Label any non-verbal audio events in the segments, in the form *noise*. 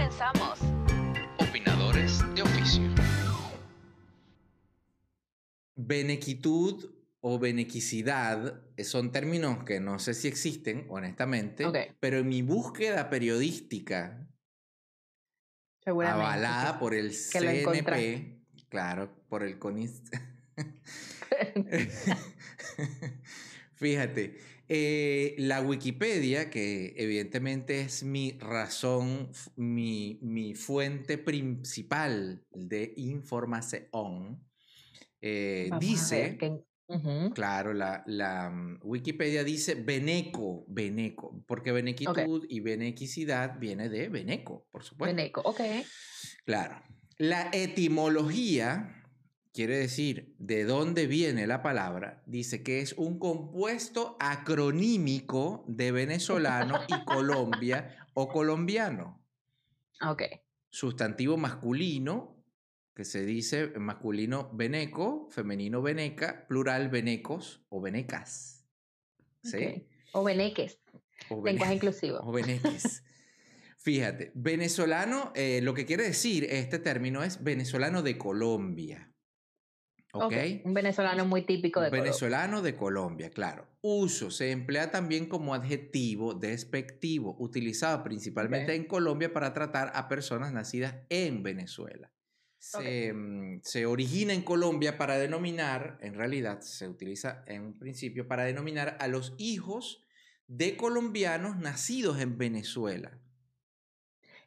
Comenzamos. Opinadores de oficio. Benequitud o benequicidad son términos que no sé si existen, honestamente, Ok. pero en mi búsqueda periodística, avalada por el CNP, claro, por el CONIS. *laughs* *laughs* *laughs* Fíjate, eh, la Wikipedia, que evidentemente es mi razón, mi, mi fuente principal de información, eh, dice, claro, la, la mm, Wikipedia dice beneco, beneco, porque benequitud y benequicidad viene de beneco, por supuesto. Beneco, ok. Claro. La etimología quiere decir de dónde viene la palabra. Dice que es un compuesto acronímico de venezolano y Colombia o colombiano. Ok. Sustantivo masculino, que se dice masculino beneco, femenino beneca, plural benecos o benecas. ¿Sí? ok. O bene- Lenguaje inclusivo. o beneques. Fíjate, venezolano, eh, lo que quiere decir este término es venezolano de Colombia. ¿Ok? Ok, Un venezolano muy típico de Colombia. venezolano de Colombia, claro. Uso se emplea también como adjetivo despectivo, utilizado principalmente en Colombia para tratar a personas nacidas en Venezuela. Se, mm, se origina en Colombia para denominar, en realidad se utiliza en un principio para denominar a los hijos de colombianos nacidos en Venezuela.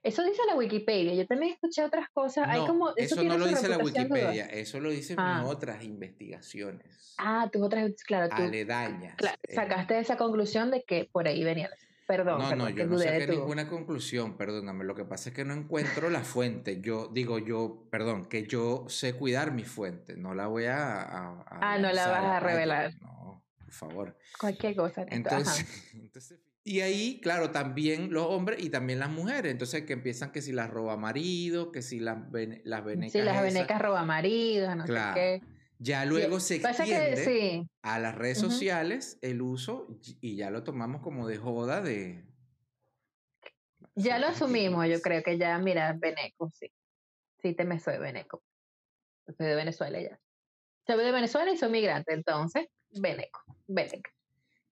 Eso dice la Wikipedia. Yo también escuché otras cosas. Hay como, eso, no lo dice la. Wikipedia, eso lo dicen Ah. otras investigaciones Ah, tus otras, claro, tú aledañas. eh. sacaste esa conclusión de que por ahí venía. Perdón, No, perdón, no, yo no saqué ninguna conclusión, perdóname. Lo que pasa es que no encuentro la fuente. Yo digo, yo, perdón, que yo sé cuidar mi fuente. No la voy a. a- a Ah, no la vas a revelar. No, por favor. Cualquier cosa. Entonces, *laughs* entonces, y ahí, claro, también los hombres y también las mujeres. Entonces, que empiezan que si las roba marido, que si las, las venecas. Sí, las esas. venecas roba maridos, no Claro. sé qué. Ya luego se que extiende sí. a las redes sociales el uso y- ya lo tomamos como de joda de. Ya lo asumimos, yo creo que ya, mira, Beneco, sí. Sí, te me soy Beneco. Yo Soy de Venezuela ya. Soy de Venezuela y soy migrante, entonces, Beneco, Beneco.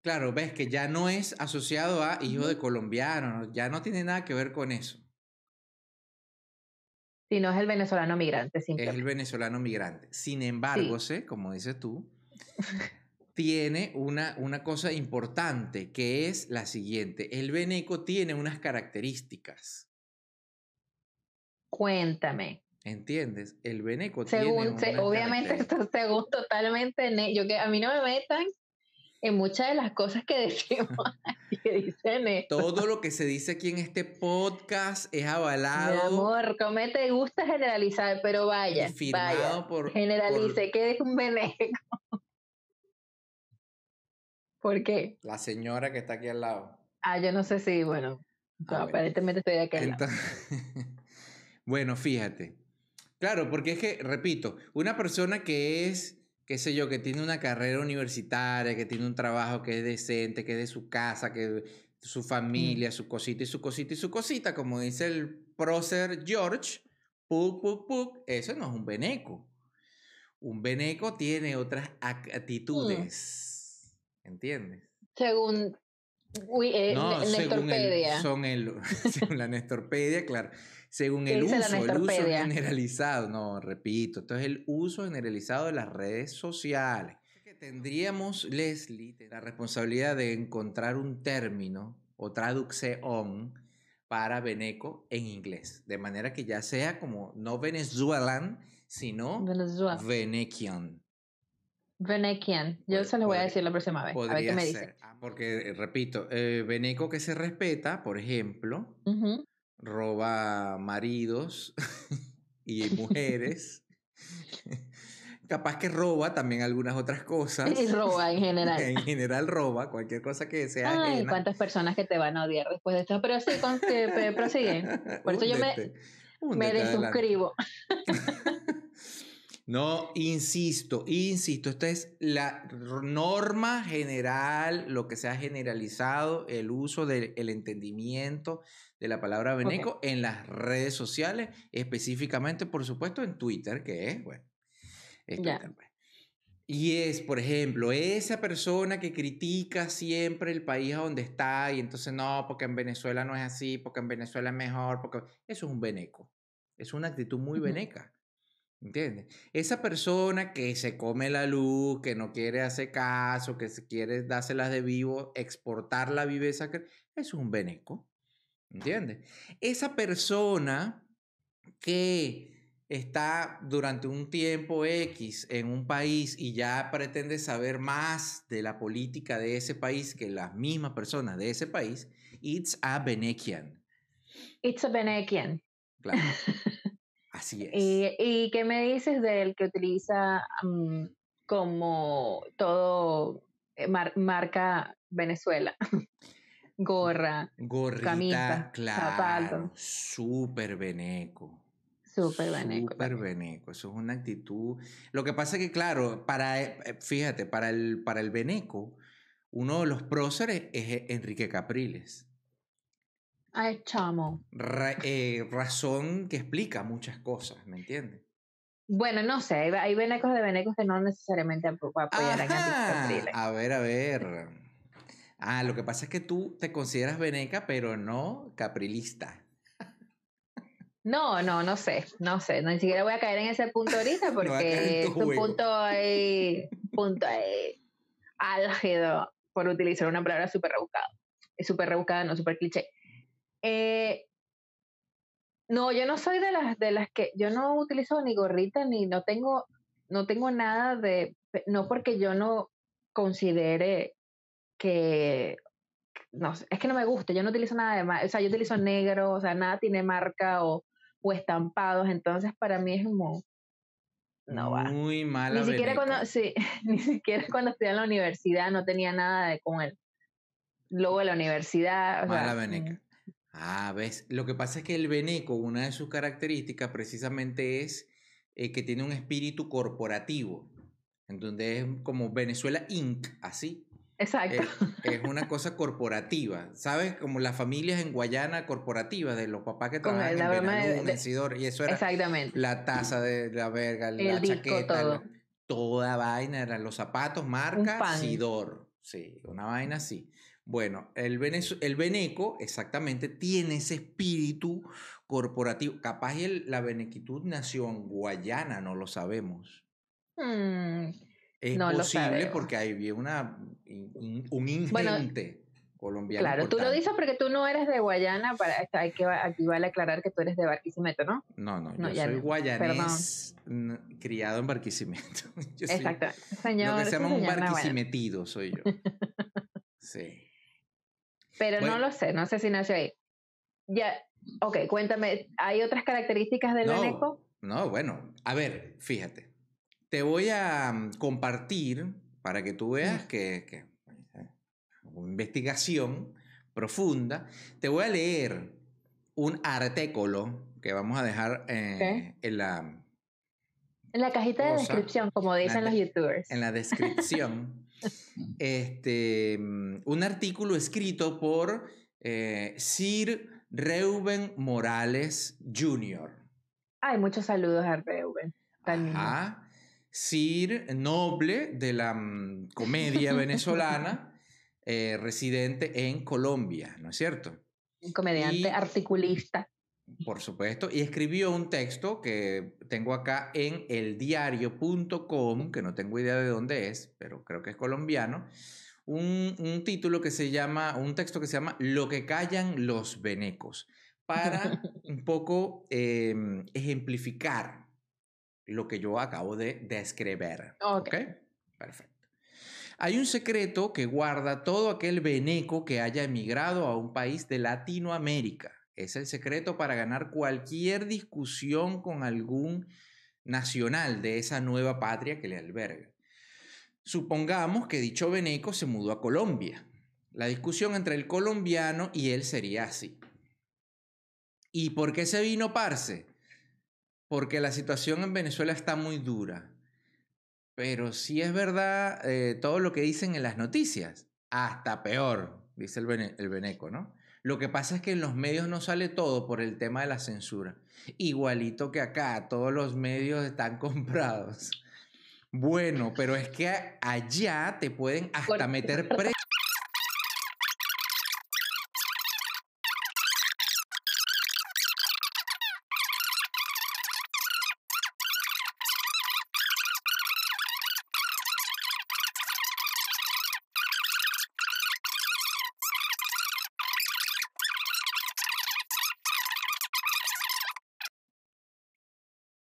Claro, ves que ya no es asociado a hijo de colombiano, ¿no? ya no tiene nada que ver con eso. Si no es el venezolano migrante, Es simplemente. el venezolano migrante. Sin embargo, sé, como dices tú, *laughs* tiene una, una cosa importante que es la siguiente. El veneco tiene unas características. Cuéntame. ¿Entiendes? El veneco Según, tiene se- unas obviamente, *laughs* esto según totalmente, yo que a mí no me metan en muchas de las cosas que *laughs* decimos y que dicen esto. Todo lo que se dice aquí en este podcast es Mi avalado amor, como te gusta generalizar, pero vaya, firmado vaya, por, por- generalice, que es un Beneco. *laughs* ¿Por qué? la señora que está aquí al lado. Ah, yo no sé si, bueno, Ah, no, aparentemente estoy de lado. Entonces, *laughs* bueno, fíjate. Claro, porque es que, repito, una persona que es, qué sé yo, que tiene una carrera universitaria, que tiene un trabajo que es decente, que es de su casa, que su familia, su cosita y su cosita y su cosita, como dice el prócer George, puk, puk, puk, eso no es un beneco. Un beneco tiene otras ac- actitudes. ¿Entiendes? Según uy, eh, No, Ne- según, el, Nestorpedia. son el, *laughs* según la Nestorpedia, claro. Según ¿Qué el uso, el uso generalizado. No, repito, esto es el uso generalizado de las redes sociales. Que tendríamos, Leslie, la responsabilidad de encontrar un término o traducción para Beneco en inglés. De manera que ya sea como no venezuelan, sino Venezuela. venecian. Venequian. Yo Pod- se lo voy a decir la próxima vez. A ver qué me dice. ser. Ah, Porque, eh, repito, eh, Beneco que se respeta, por ejemplo. Roba maridos *laughs* y mujeres. Capaz que roba también algunas otras cosas. Y roba en *laughs* general. En general roba cualquier cosa que sea Ay, ajena. cuántas personas que te van a odiar después de esto. Pero sí, con, que, prosigue. *laughs* Por eso yo me- Me desuscribo. No, insisto, insisto, esta es la norma general, lo que se ha generalizado, el uso del el entendimiento de la palabra veneco en las redes sociales, específicamente, por supuesto, en Twitter, que es, bueno, es pues. Y es, por ejemplo, esa persona que critica siempre el país a donde está y entonces no, porque en Venezuela no es así, porque en Venezuela es mejor, porque eso es un veneco. Es una actitud muy veneca. ¿Entiendes? Esa persona que se come la luz, que no quiere hacer caso, que se quiere dárselas de vivo, exportar la viveza, es un veneco. ¿Entiendes? Esa persona que está durante un tiempo X en un país y ya pretende saber más de la política de ese país que las mismas personas de ese país, it's a Benekian. It's a Benekian. Claro. *laughs* Así es. ¿Y, ¿Y qué me dices del que utiliza mm, como todo eh, mar- marca Venezuela? *laughs* Gorra, Gorrita, camisa, claro. zapato. Súper veneco. súper beneco. Súper veneco. Eso es una actitud. Lo que pasa es que, claro, para, eh, eh, fíjate, para el, para el veneco, uno de los próceres es eh, Enrique Capriles. Ay, chamo. Ra- eh, razón que explica muchas cosas, ¿me entiendes? Bueno, no sé, hay, venecos de venecos que no necesariamente apo- apoyarán a Capriles. A ver, a ver. Ah, lo que pasa es que tú te consideras veneca, pero no caprilista. No, no, no sé, no sé, ni siquiera voy a caer en ese punto ahorita *laughs* porque es un punto ahí, punto ahí álgido, por utilizar una palabra súper rebuscada. Es súper rebuscada, no súper cliché. Eh, no, yo no soy de las de las que yo no utilizo ni gorrita ni no tengo no tengo nada de no porque yo no considere que no es que no me gusta, yo no utilizo nada de o sea, yo utilizo negro, o sea, nada tiene marca o, o estampados, entonces para mí es como no va. Muy mala Ni siquiera veneca. cuando sí, *laughs* ni siquiera cuando estudié en la universidad no tenía nada de con el logo de la universidad, o Mala mm, veneca. Ah, ves. Lo que pasa es que el veneco, una de sus características precisamente es eh, que tiene un espíritu corporativo, en donde es como Venezuela Inc., así. Exacto. Es, *laughs* es una cosa corporativa, ¿sabes? Como las familias en Guayana corporativas de los papás que trabajan en Benalú, de- en Sidor, y eso era Exactamente. la taza de la verga, la disco, chaqueta, la- toda vaina, eran los zapatos, marca. Sidor. Sí, una vaina así. Bueno, el, veneco exactamente tiene ese espíritu corporativo. Capaz el- la benequitud nació en Guayana, no lo sabemos. Mm, Es No posible porque había una, in- un Bueno, ingente colombiano. claro, tú lo dices porque tú no eres de Guayana, para hay que aquí vale aclarar que tú eres de Barquisimeto, ¿no? No, no, No, yo soy no, guayanés criado en Barquisimeto. *laughs* Yo soy- Exactamente. Señor, Lo que se llama un barquisimetido soy yo. *laughs* Sí. Pero Bueno. no lo sé, no sé si nació ahí. Ya, ok, cuéntame, ¿hay otras características del No, no, bueno, a ver, fíjate. Te voy a mm, compartir para que tú veas que, que una investigación profunda. Te voy a leer un artículo que vamos a dejar eh, en la En la cajita de descripción, como dicen los youtubers. en la descripción *laughs* este, mm, un artículo escrito por eh, Sir Reuben Morales Jr. Ay, muchos saludos a Reuben. mismo. Ajá. Sir Noble de la mm, comedia *laughs* venezolana, eh, residente en Colombia, ¿no es cierto? Un comediante y- articulista. Por supuesto, y escribió un texto que tengo acá en eldiario.com, que no tengo idea de dónde es, pero creo que es colombiano, un, un título que se llama, un texto que se llama Lo que callan los venecos, para *laughs* un poco eh, ejemplificar lo que yo acabo de describir. Ok. ¿Ok? Perfecto. Hay un secreto que guarda todo aquel veneco que haya emigrado a un país de Latinoamérica. Es el secreto para ganar cualquier discusión con algún nacional de esa nueva patria que le alberga. Supongamos que dicho veneco se mudó a Colombia. La discusión entre el colombiano y él sería así. ¿Y por qué se vino Parce? porque la situación en Venezuela está muy dura. Pero sí es verdad eh, todo lo que dicen en las noticias. Hasta peor, dice el, el Beneco, ¿no? Lo que pasa es que en los medios no sale todo por el tema de la censura. Igualito que acá, todos los medios están *laughs* comprados. Bueno, pero es que allá te pueden hasta meter preso. *laughs*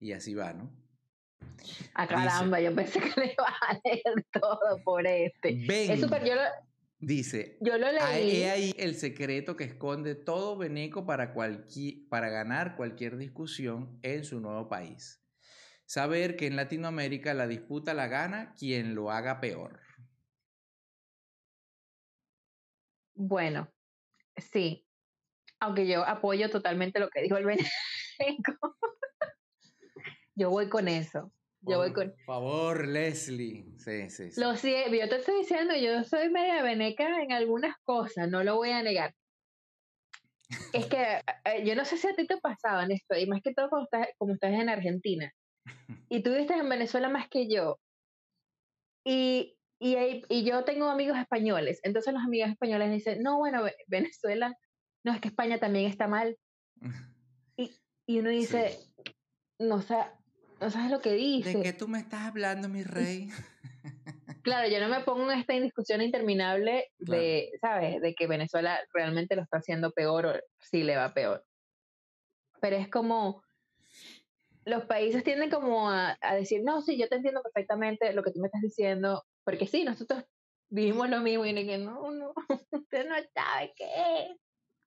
Y así va, ¿no? Ah, caramba, yo pensé que le iba a leer *laughs* todo por este. Ven, Es súper, yo lo, dice, yo lo Ahí- leí. He ahí el secreto que esconde todo Beneco para, cualqui- para ganar cualquier discusión en su nuevo país. Saber que en Latinoamérica la disputa la gana quien lo haga peor. Bueno, sí. Aunque yo apoyo totalmente lo que dijo el *laughs* Beneco. Yo voy con eso. Yo voy con. Por favor, Leslie. Sí, sí, sí. Lo yo te estoy diciendo, yo soy media veneca en algunas cosas, no lo voy a negar. Es que eh, yo no sé si a ti te pasaba en esto, y más que todo cuando estás, como estás en Argentina, *laughs* y tú viste en Venezuela más que yo, y, y, y yo tengo amigos españoles, entonces los amigos españoles dicen, no, bueno, Ve- Venezuela, no, es que España también está mal, *laughs* y uno dice, no, sa- no sabes lo que dice. ¿De qué tú me estás hablando, mi rey? *laughs* Claro, yo no me pongo en esta discusión interminable de, ¿sabes? De que Venezuela realmente lo está haciendo peor o sí le va peor. Pero es como, los países tienden como a, a decir, no, sí, yo te entiendo perfectamente lo que tú me estás diciendo, porque sí, nosotros vivimos lo mismo y que no, no, *laughs* usted no sabe qué es.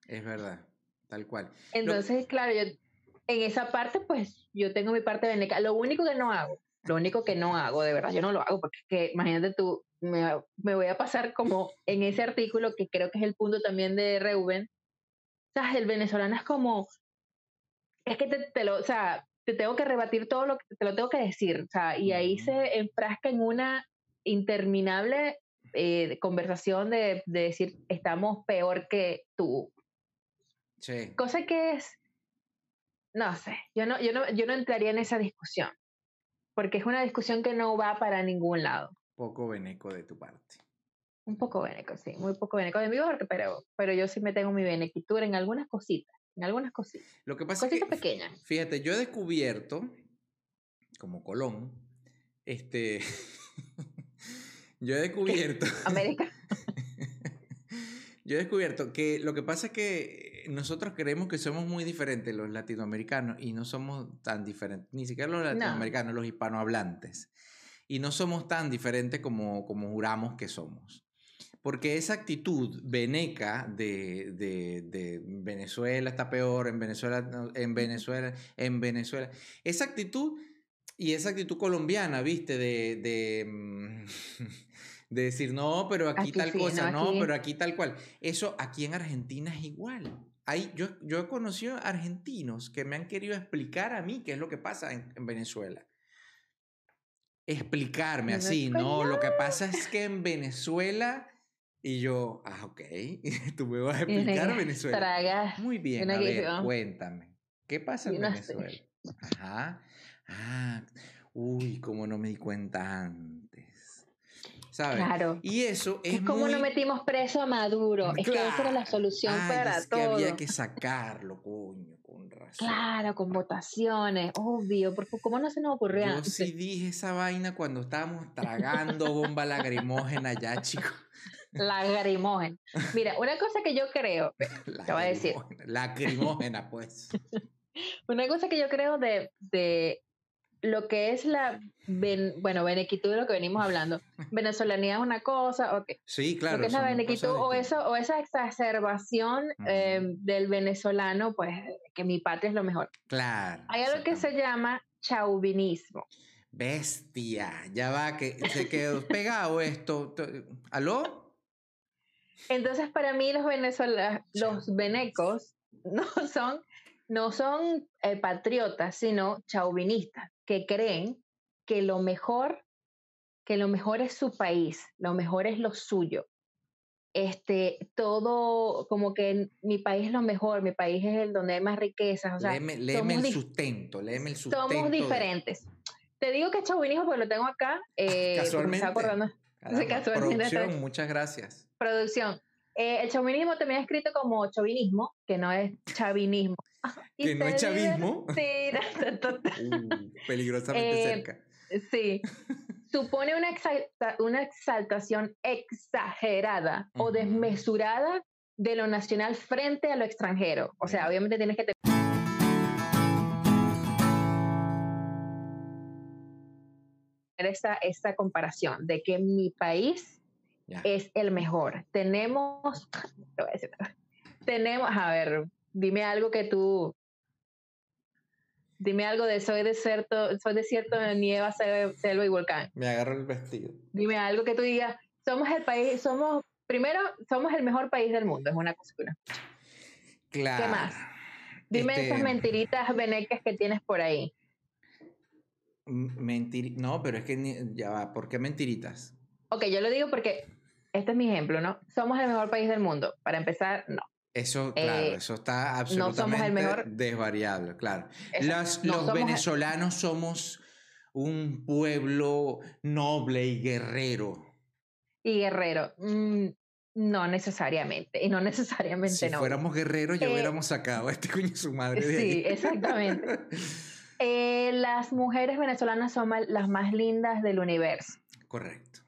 Es verdad, tal cual. Entonces, claro, yo en esa parte, pues yo tengo mi parte veneca. Lo único que no hago, lo único que no hago, de verdad, yo no lo hago, porque que imagínate tú, me, me voy a pasar como en ese artículo que creo que es el punto también de Reuben. ¿Sabes? El venezolano es como, es que te, te lo, o sea, te tengo que rebatir todo lo que te lo tengo que decir, o sea, y ahí se enfrasca en una interminable eh, conversación de, de decir, estamos peor que tú, Sí. cosa que es, no sé, yo no, yo no, yo no entraría en esa discusión, porque es una discusión que no va para ningún lado. Poco beneco de tu parte. Un poco beneco, sí, muy poco beneco de mi parte, pero, pero yo sí me tengo mi benequitura en algunas cositas, en algunas cositas, Lo que pasa es cositas que, pequeñas. fíjate, yo he descubierto, como Colón, este, *laughs* yo he descubierto, América, *laughs* yo he descubierto que lo que pasa es que nosotros creemos que somos muy diferentes los latinoamericanos y no somos tan diferentes, ni siquiera los latinoamericanos, los hispanohablantes. Y no somos tan diferentes como, como juramos que somos. Porque esa actitud veneca de, de, de Venezuela está peor, en Venezuela, no, en Venezuela, en Venezuela, esa actitud y esa actitud colombiana, ¿viste? De, de, mm, *laughs* de decir, no, pero aquí, Aquí tal sí, cosa, no, no, aquí- pero aquí tal cual. Eso aquí en Argentina es igual. Hay, yo, yo he conocido argentinos que me han querido explicar a mí qué es lo que pasa en, en Venezuela. Explicarme así, no, lo que pasa es que en Venezuela y yo, ah, ok, *laughs* tú me vas a explicar Venezuela. tragas, Muy bien, Una a ver, cuéntame. ¿Qué pasa en sé. Venezuela? Ajá. Ah, uy, cómo no me di cuenta antes. ¿Sabes? claro. Y eso es, Es como muy... no metimos preso a Maduro, es que esa era la solución Ay, para es que había que sacarlo, coño, con razón. Claro, con votaciones, obvio, porque ¿cómo no se nos ocurrió Yo antes? sí dije esa vaina cuando estábamos tragando bomba *laughs* lacrimógena ya, chicos. Lagrimógena. Mira, una cosa que yo creo, *laughs* Te voy a decir. Lacrimógena, pues. *laughs* una cosa que yo creo de, de lo que es la, ven- bueno, benequitud de lo que venimos hablando. *laughs* Venezolanía es una cosa, ok. Sí, claro. lo que es la benequitud o, eso, o esa exacerbación eh, del venezolano, pues que mi patria es lo mejor. Claro. Hay algo que se llama chauvinismo. Bestia, ya va, que se quedó pegado esto. ¿Aló? Entonces, para mí, los venezolanos, los venecos *laughs* no son no son eh, patriotas, sino chauvinistas, que creen que lo mejor, que lo mejor es su país, lo mejor es lo suyo. Este, todo, como que mi país es lo mejor, mi país es el donde hay más riquezas. O sea, léeme, el sustento, léeme el sustento. somos de- diferentes. Te digo que es chauvinismo porque lo tengo acá. *laughs* Eh, porque me Casualmente. estaba acordando. *laughs* Caramba, casualmente producción, muchas gracias. Producción. Eh, el chauvinismo también es escrito como chauvinismo, que no es chavinismo. *laughs* Que no es chavismo. Sí, *laughs* Uh, peligrosamente Eh, cerca. sí. *laughs* Supone una, exalta- una exaltación exagerada o Ujú. desmesurada de lo nacional frente a lo extranjero. O sea, obviamente tienes que tener esta, esta comparación de que mi país Ya. es el mejor. Tenemos, *laughs* te voy a decir, tenemos, a ver, dime algo que tú, dime algo de soy desierto, soy desierto de nieva, sel- selva y volcán. Me agarro el vestido. Dime algo que tú digas, somos el país, somos, primero, somos el mejor país del mundo, es una cosa Claro. más? Dime Este, esas mentiritas venecas que tienes por ahí. m- mentiri- No, pero es que ni- ya va. ¿Por qué mentiritas? Ok, yo lo digo porque este es mi ejemplo, ¿no? Somos el mejor país del mundo. Para empezar, no. Eso, claro, Eh, eso está no somos el absolutamente mejor- desvariable, claro. Los, no los somos el- venezolanos somos un pueblo noble y guerrero. y guerrero. Mm, no necesariamente. Y no *laughs* necesariamente Si no. fuéramos guerreros, ya Eh, hubiéramos sacado a este coño su madre de sí, ahí. exactamente. *laughs* Eh, las mujeres venezolanas son las más lindas del universo. Correcto.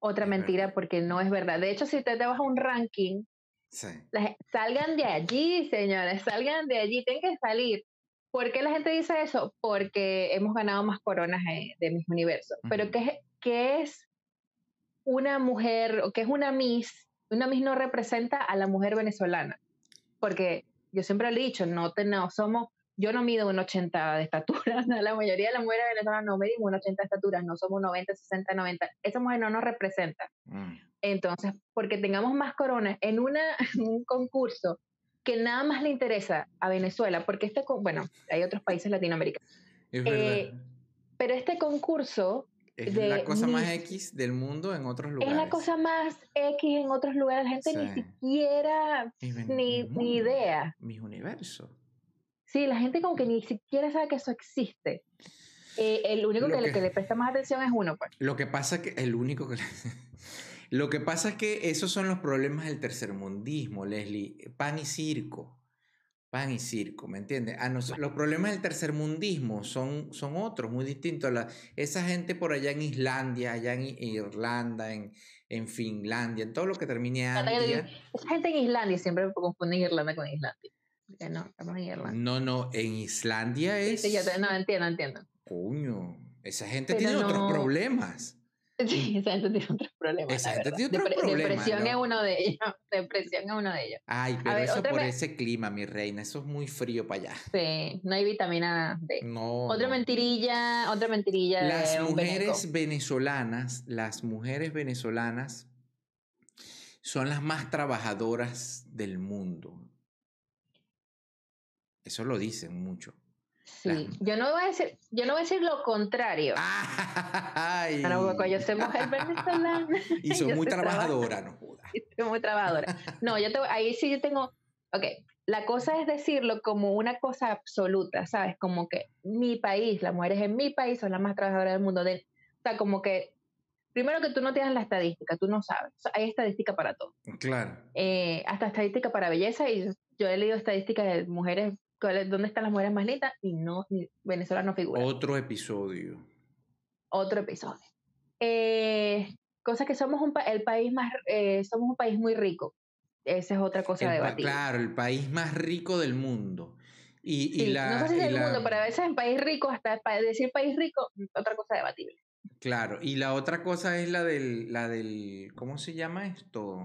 Otra Es mentira verdad. porque no es verdad. De hecho, si te, te vas a un ranking, Sí. la- salgan de allí, señores, salgan de allí, tienen que salir. ¿Por qué la gente dice eso? Porque hemos ganado más coronas eh, de mis universos. Pero Ujú. ¿qué, es- qué es una mujer o qué es una Miss? Una Miss no representa a la mujer venezolana. Porque yo siempre lo he dicho, no, te- no somos, yo no mido un 80 de estatura, *laughs* la mayoría de las mujeres venezolanas no medimos un 80 de estatura, no somos 90, 60, 90. Esa mujer no nos representa. Mm. Entonces, porque tengamos más coronas en, una, *laughs* en un concurso que nada más le interesa a Venezuela, porque este, bueno, hay otros países latinoamericanos, Es Eh, pero este concurso Es de la cosa más X del mundo en otros lugares. es la cosa más X en otros lugares, la gente ni siquiera, ni, ni idea. Mis universos. Sí, la gente como que ni siquiera sabe que eso existe. Eh, el único Lo que, le, que- que le presta más atención es uno, pues. Lo que pasa que el único que le- *laughs* Lo que pasa es que esos son los problemas del tercermundismo, Leslie. Pan y circo. Pan y circo, ¿me entiendes? A nos- los problemas del tercermundismo son, son otros, muy distintos. La- esa gente por allá en Islandia, allá en Irlanda, en, en Finlandia, en todo lo que termine Andia. Esa gente en Islandia siempre confunden Irlanda con Islandia. No, estamos en Irlanda. No, no, en Islandia es... sí, yo te- no, entiendo, entiendo. Coño, esa gente Pero tiene no- otros problemas. *laughs* Sí, esa gente tiene otros problemas. Esa gente tiene otros Depre- problemas, Depresión es ¿no? uno de ellos. *laughs* Depresión es uno de ellos. Ay, pero ver, eso por me- ese clima, mi reina, eso es muy frío para allá. Sí, no hay vitamina D. No. Otra no. mentirilla, otra mentirilla Las de mujeres venezolanas, las mujeres venezolanas son las más trabajadoras del mundo. Eso lo dicen mucho. Sí, yo no voy a decir, yo no voy a decir lo contrario. Ay. No, yo soy mujer venezolana. *laughs* Y *laughs* muy soy traba- trabajadora, no jodas. *laughs* soy muy trabajadora. No, yo te, ahí sí yo tengo, ok, la cosa es decirlo como una cosa absoluta, ¿sabes? Como que mi país, las mujeres en mi país son las más trabajadoras del mundo. De, o sea, como que, primero que tú no tienes la estadística, tú no sabes. O sea, hay estadística para todo. Claro. Eh, hasta estadística para belleza y yo, he leído estadísticas de mujeres, dónde están las mujeres más lindas y no, Venezuela no figura. Otro episodio. Otro episodio. Eh, cosa que somos un pa- el país más, eh, somos un país muy rico. Esa es otra cosa pa- debatida. claro, el país más rico del mundo. Y, la, no sé si del la- mundo, pero a veces en país rico, hasta decir país rico, otra cosa debatible. Claro, y la otra cosa es la del, la del, ¿cómo se llama esto?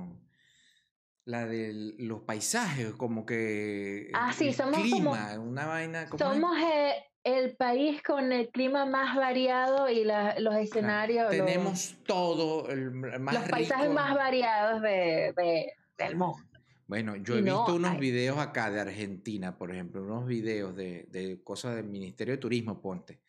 La de los paisajes, como que Ah, sí, el somos como- clima, una vaina como Somos eh, el país con el clima más variado y la- los escenarios, los- tenemos todo el más los, paisajes más variados de, de- del mundo. Bueno, yo he no visto unos hay- videos acá de Argentina, por ejemplo, unos videos de, de cosas del Ministerio de Turismo, ponte.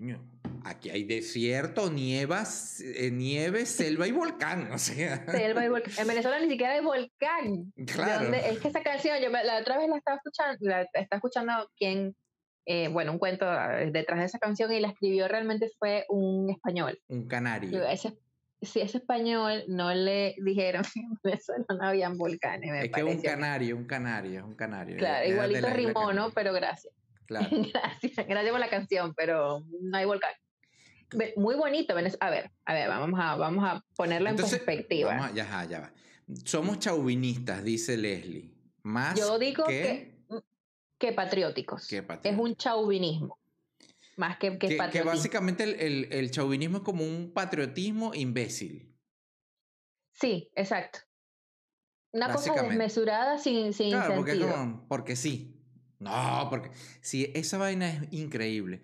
Coño, aquí hay desierto, nievas, eh, nieve, selva y volcán, o sea. Selva y volcán. En Venezuela ni siquiera hay volcán. Es que esa canción, yo me- la otra vez la estaba escuchando, la estaba escuchando quien, eh, bueno, un cuento eh, detrás de esa canción y la escribió realmente fue un español. Un Yo, canario. ese, si ese español no le dijeron que en *laughs* Venezuela no habían volcanes, me Es que un pareció. canario, un canario, es un canario. Claro, igualito la isla rimó, ¿no? Canaria. Pero gracias. Claro. *laughs* Gracias, gracias por la canción, pero no hay volcán. Muy bonito, A ver, a ver, vamos a, vamos a ponerla en Entonces, perspectiva. Vamos a- ya, va, ya va. Somos chauvinistas, dice Leslie. Más Yo digo que, que, que patrióticos. que es patrióticos. un chauvinismo. Más que, que, que, que básicamente el, el, el chauvinismo es como un patriotismo imbécil. Sí, exacto. Una cosa desmesurada sin, sin Claro, porque es sentido. como, porque sí. No, porque sí, esa vaina es increíble.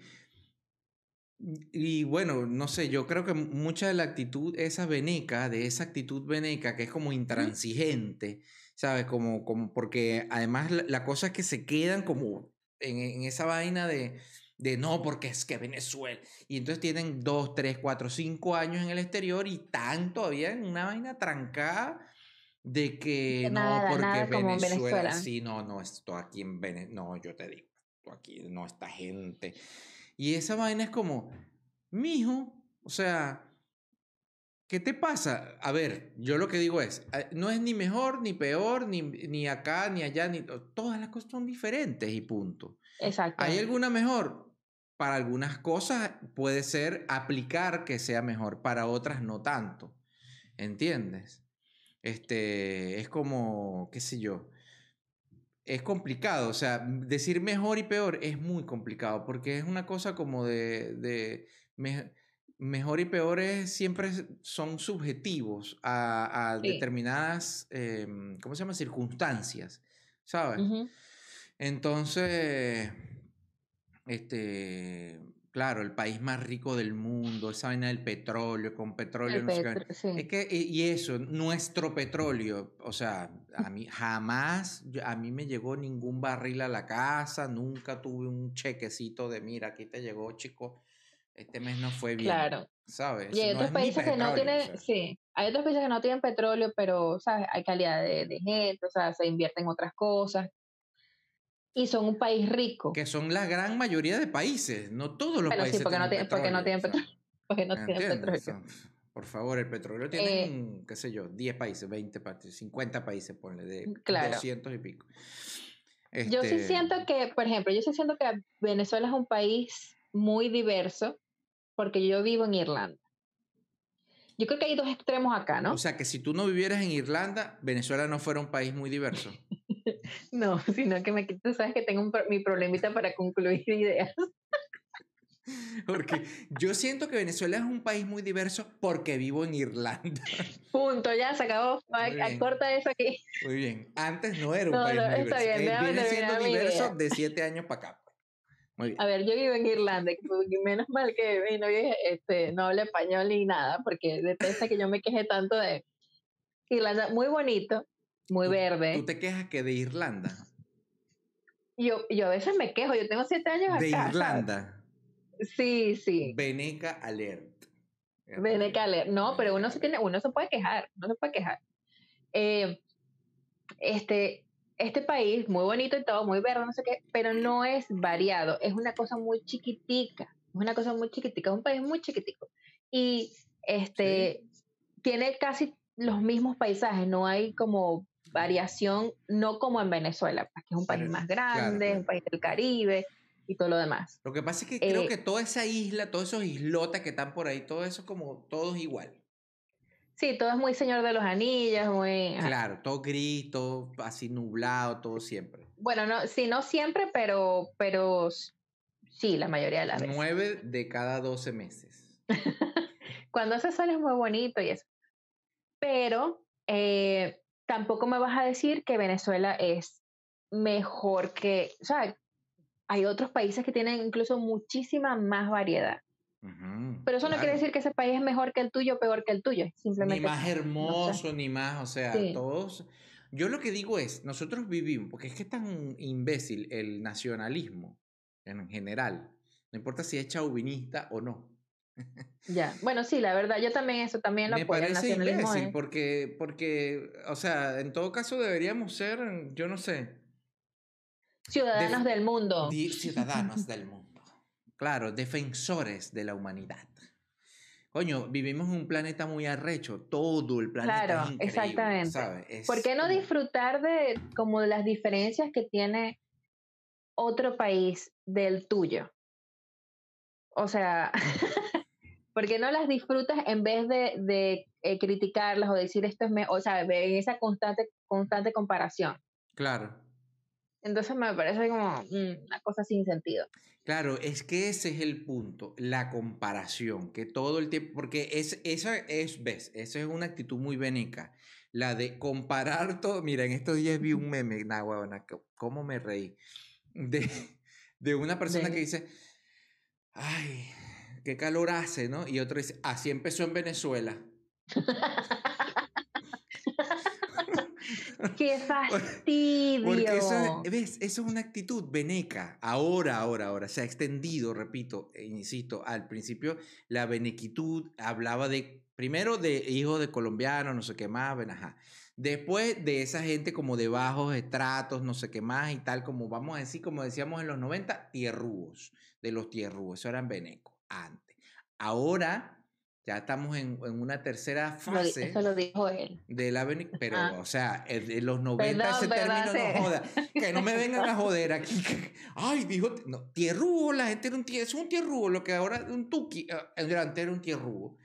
Y bueno, no sé, yo creo que mucha de la actitud esa veneca, de esa actitud veneca que es como intransigente, ¿sabes? Como, como porque además la, la cosa es que se quedan como en, en esa vaina de, de no, porque es que Venezuela. Y entonces tienen dos, tres, cuatro, cinco años en el exterior y están todavía en una vaina trancada de que no, porque nada Venezuela, Venezuela. sí, no, no, esto aquí en Venezuela, no, yo te digo, esto aquí, no, esta gente. Y esa vaina es como, mijo, o sea, ¿qué te pasa? A ver, yo lo que digo es, eh, no es ni mejor, ni peor, ni, ni acá, ni allá, ni todas las cosas son diferentes y punto. Exacto. ¿Hay alguna mejor? Para algunas cosas puede ser aplicar que sea mejor, para otras no tanto. ¿Entiendes? Este, es como, qué sé yo, es complicado, o sea, decir mejor y peor es muy complicado porque es una cosa como de, de me- mejor y peor es, siempre son subjetivos a, a Sí. determinadas, em, ¿cómo se llama? Circunstancias, ¿sabes? Entonces, este, claro, el país más rico del mundo, esa vaina del petróleo, con petróleo, no petro- sí. Es que, y eso, nuestro petróleo, o sea, a mí jamás, a mí me llegó ningún barril a la casa, nunca tuve un chequecito de, mira, aquí te llegó, chico, este mes no fue bien, Claro. ¿sabes? Y hay No otros países que no o tienen, sea. sí, hay otros países que no tienen petróleo, pero, ¿sabes? Hay calidad de, de gente, o sea, se invierte en otras cosas. Y son un país rico. Que son la gran mayoría de países, no todos los sí, países porque no tienen tienen- porque no tienen petróleo, *laughs* porque no ¿Me tienen petróleo. Por favor, el petróleo Eh, tienen, qué sé yo, 10 países, 20 países, 50 países, ponle, de Claro. 200 y pico. Yo sí Este, siento que, por ejemplo, yo sí siento que Venezuela es un país muy diverso, porque yo vivo en Irlanda. Yo creo que hay dos extremos acá, ¿no? O sea, que si tú no vivieras en Irlanda, Venezuela no fuera un país muy diverso. *laughs* No, sino que me, tú sabes que tengo un mi problemita para concluir ideas. *laughs* Porque yo siento que Venezuela es un país muy diverso porque vivo en Irlanda. *laughs* Punto, ya se acabó. Corta eso aquí. Muy bien. Antes no era un No, país no, muy está diverso. bien, Eh, déjame viene siendo diverso de 7 años para acá. pues. Muy bien. A ver, yo vivo en Irlanda, menos mal que mi novio este, no habla español ni nada, porque detesta que yo me queje tanto de Irlanda. Muy bonito, muy Tú- verde. Tú te quejas que de Irlanda. Yo, yo a veces me quejo, yo tengo siete años acá. De. Irlanda. Sí, sí. Veneca Alert. Bene Caler. No, pero uno se tiene, uno se puede quejar, uno se puede quejar. Eh, este, este país, muy bonito y todo, muy verde, no sé qué, pero no es variado, es una cosa muy chiquitica, es una cosa muy chiquitica, es un país muy chiquitico. Y este tiene casi los mismos paisajes, no hay como variación, no como en Venezuela, pues, que es un país más grande, claro. un país del Caribe y todo lo demás. Lo que pasa es que creo Eh, que toda esa isla, todos esos islotas que están por ahí, todo eso como todos igual. Sí, todo es muy Señor de los Anillos, muy... Claro, todo gris, todo así nublado, todo siempre. Bueno, no, sí, no siempre, pero, pero sí, la mayoría de las veces. Nueve de cada 12 meses. *laughs* Cuando hace sol es muy bonito y eso. Pero eh, tampoco me vas a decir que Venezuela es mejor que, o sea, hay otros países que tienen incluso muchísima más variedad. Pero eso no quiere decir que ese país es mejor que el tuyo o peor que el tuyo. Ni Simplemente. más hermoso, ni más, o sea, Sí. todos. Yo lo que digo es, nosotros vivimos, porque es que es tan imbécil el nacionalismo en general. No importa si es chauvinista o no. *laughs* Ya. Bueno, sí, la verdad, yo también eso también lo Me apoyo. Parece imbécil es- porque, porque, o sea, en todo caso deberíamos ser, yo no sé, ciudadanos del mundo. ciudadanos *laughs* del mundo. Claro, defensores de la humanidad. Coño, vivimos en un planeta muy arrecho, todo el planeta Claro, es increíble, exactamente. ¿sabes? Es ¿Por qué no disfrutar de como de las diferencias que tiene otro país del tuyo? O sea, *laughs* ¿por qué no las disfrutas en vez de, de, eh, criticarlas o decir esto es mejor? O sea, en esa constante, constante comparación. Claro. Entonces me parece como mm, una cosa sin sentido. Claro, es que ese es el punto, la comparación, que todo el tiempo, porque es, esa es, ves, esa es una actitud muy veneca, la de comparar todo, mira, en estos días vi un *laughs* meme, nah, huevona, cómo me reí, de, de una persona De- que dice, ay, qué calor hace, ¿no? Y otro dice, así empezó en Venezuela. *laughs* ¡Qué *laughs* fastidio! Porque eso, ves, eso es una actitud veneca. Ahora, ahora, ahora. Se ha extendido, repito, e insisto, al principio la benequitud hablaba de, primero de hijos de colombianos, no sé qué más, ven, ajá. Después de esa gente como de bajos estratos, no sé qué más y tal, como vamos a decir, como decíamos en los 90, tierrúos, de los tierrúos, eso eran venecos antes. Ahora ya estamos en, en una tercera Lo fase eso lo dijo él. de la pero Ah. o sea, en los 90 Perdón, ese término no joda, que no me *laughs* vengan a joder aquí. Ay, dijo, no, tierrugo, la gente era un tier, es un tierrugo, lo que ahora es un tuki, ah, delante era un tierrugo.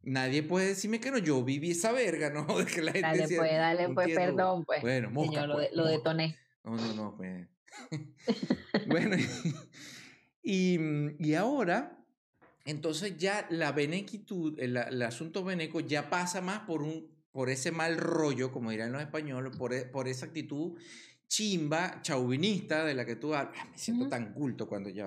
Nadie puede decirme que no, yo viví esa verga, *laughs* ¿no? Que la gente Dale, decía, pues, dale, pues, tierrugo. perdón, pues. Bueno, mosca, Señor, lo, pues, lo detoné. No, no, no. pues. *laughs* bueno, y, y ahora, entonces ya la benequitud, el, el asunto beneco ya pasa más por, un, por ese mal rollo, como dirán los españoles, por, e- por esa actitud chimba, chauvinista de la que tú hablas. Ah, me siento tan culto cuando ya...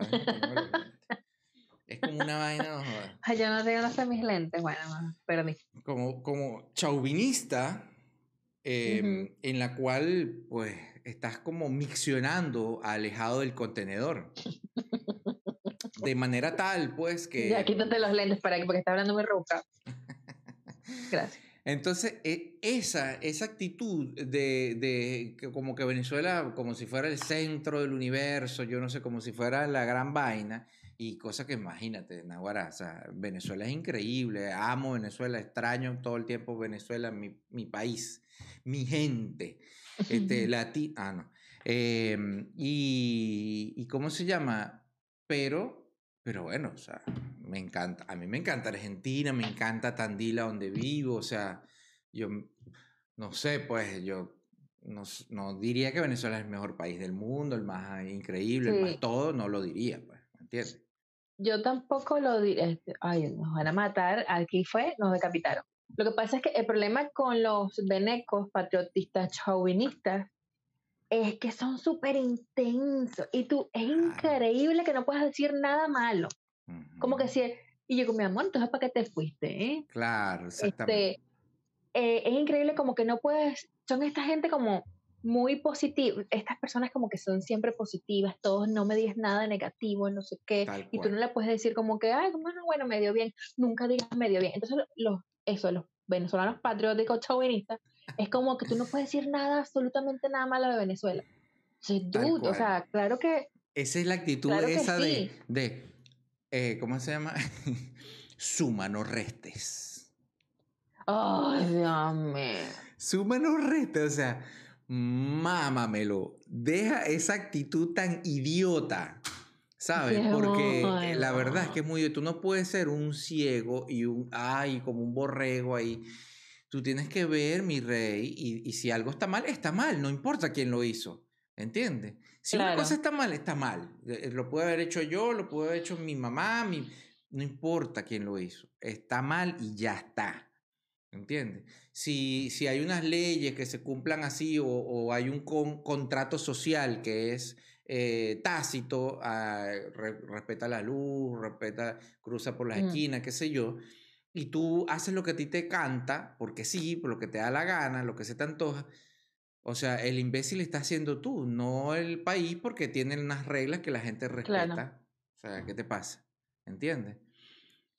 es como una vaina, no. Ay, yo no tengo sé mis lentes. Bueno, perdí. como, como chauvinista, eh, Ujú. en la cual pues estás como miccionando alejado del contenedor. *laughs* De manera tal, pues, que... Ya quítate los lentes para que, porque está hablando muy rebuscado. *laughs* Gracias. Entonces, e- esa, esa actitud de, de que como que Venezuela, como si fuera el centro del universo, yo no sé, como si fuera la gran vaina, y cosa que imagínate, Naguará, o sea, Venezuela es increíble, amo Venezuela, extraño todo el tiempo Venezuela, mi, mi país, mi gente, *laughs* este, lati ah, no, Em, y, y ¿cómo se llama? Pero, pero bueno, o sea, me encanta, a mí me encanta Argentina, me encanta Tandila donde vivo, o sea, yo no sé, pues yo no, no diría que Venezuela es el mejor país del mundo, el más increíble, el más todo, no lo diría, pues, ¿me entiendes? Yo tampoco lo diré. Ay, nos van a matar. Aquí fue, nos decapitaron. Lo que pasa es que el problema con los venecos, patriotistas, chauvinistas, es que son súper intensos. Y tú, es increíble que no puedas decir nada malo. Como que si. Y yo, mi amor, entonces, ¿para qué te fuiste? eh? Claro, exactamente. Este, eh, es increíble como que no puedes, son esta gente como muy positiva, estas personas como que son siempre positivas, todos no me digas nada negativo, no sé qué, y tú no le puedes decir como que, ay, bueno, bueno, me dio bien, nunca digas me dio bien. Entonces, lo- los, eso, los venezolanos patrióticos chauvinistas, es como que tú no puedes decir nada, absolutamente nada malo de Venezuela. Dude, o sea, claro que, Esa es la actitud Claro esa de, sí. de eh, ¿cómo se llama? *laughs* Suma, no restes. ay, mío. Suma, no restes, o sea, mámamelo. Deja esa actitud tan idiota, ¿sabes? Porque la verdad es que es muy... Tú no puedes ser un ciego y un... Ay, como un borrego ahí. Tú tienes que ver, mi rey, y, y si algo está mal, está mal, no importa quién lo hizo, ¿entiendes? Si una cosa está mal, está mal. Eh, Lo puede haber hecho yo, lo puede haber hecho mi mamá, mi... no importa quién lo hizo. Está mal y ya está. ¿Entiendes? Si, si hay unas leyes que se cumplan así o, o hay un con- contrato social que es eh, tácito, ah, re- respeta la luz, respeta, cruza por las Mm. esquinas, qué sé yo, y tú haces lo que a ti te canta, porque sí, por lo que te da la gana, lo que se te antoja. O sea, el imbécil está haciendo tú, no el país, porque tiene unas reglas que la gente respeta. Claro. O sea, ¿qué te pasa? ¿Entiendes?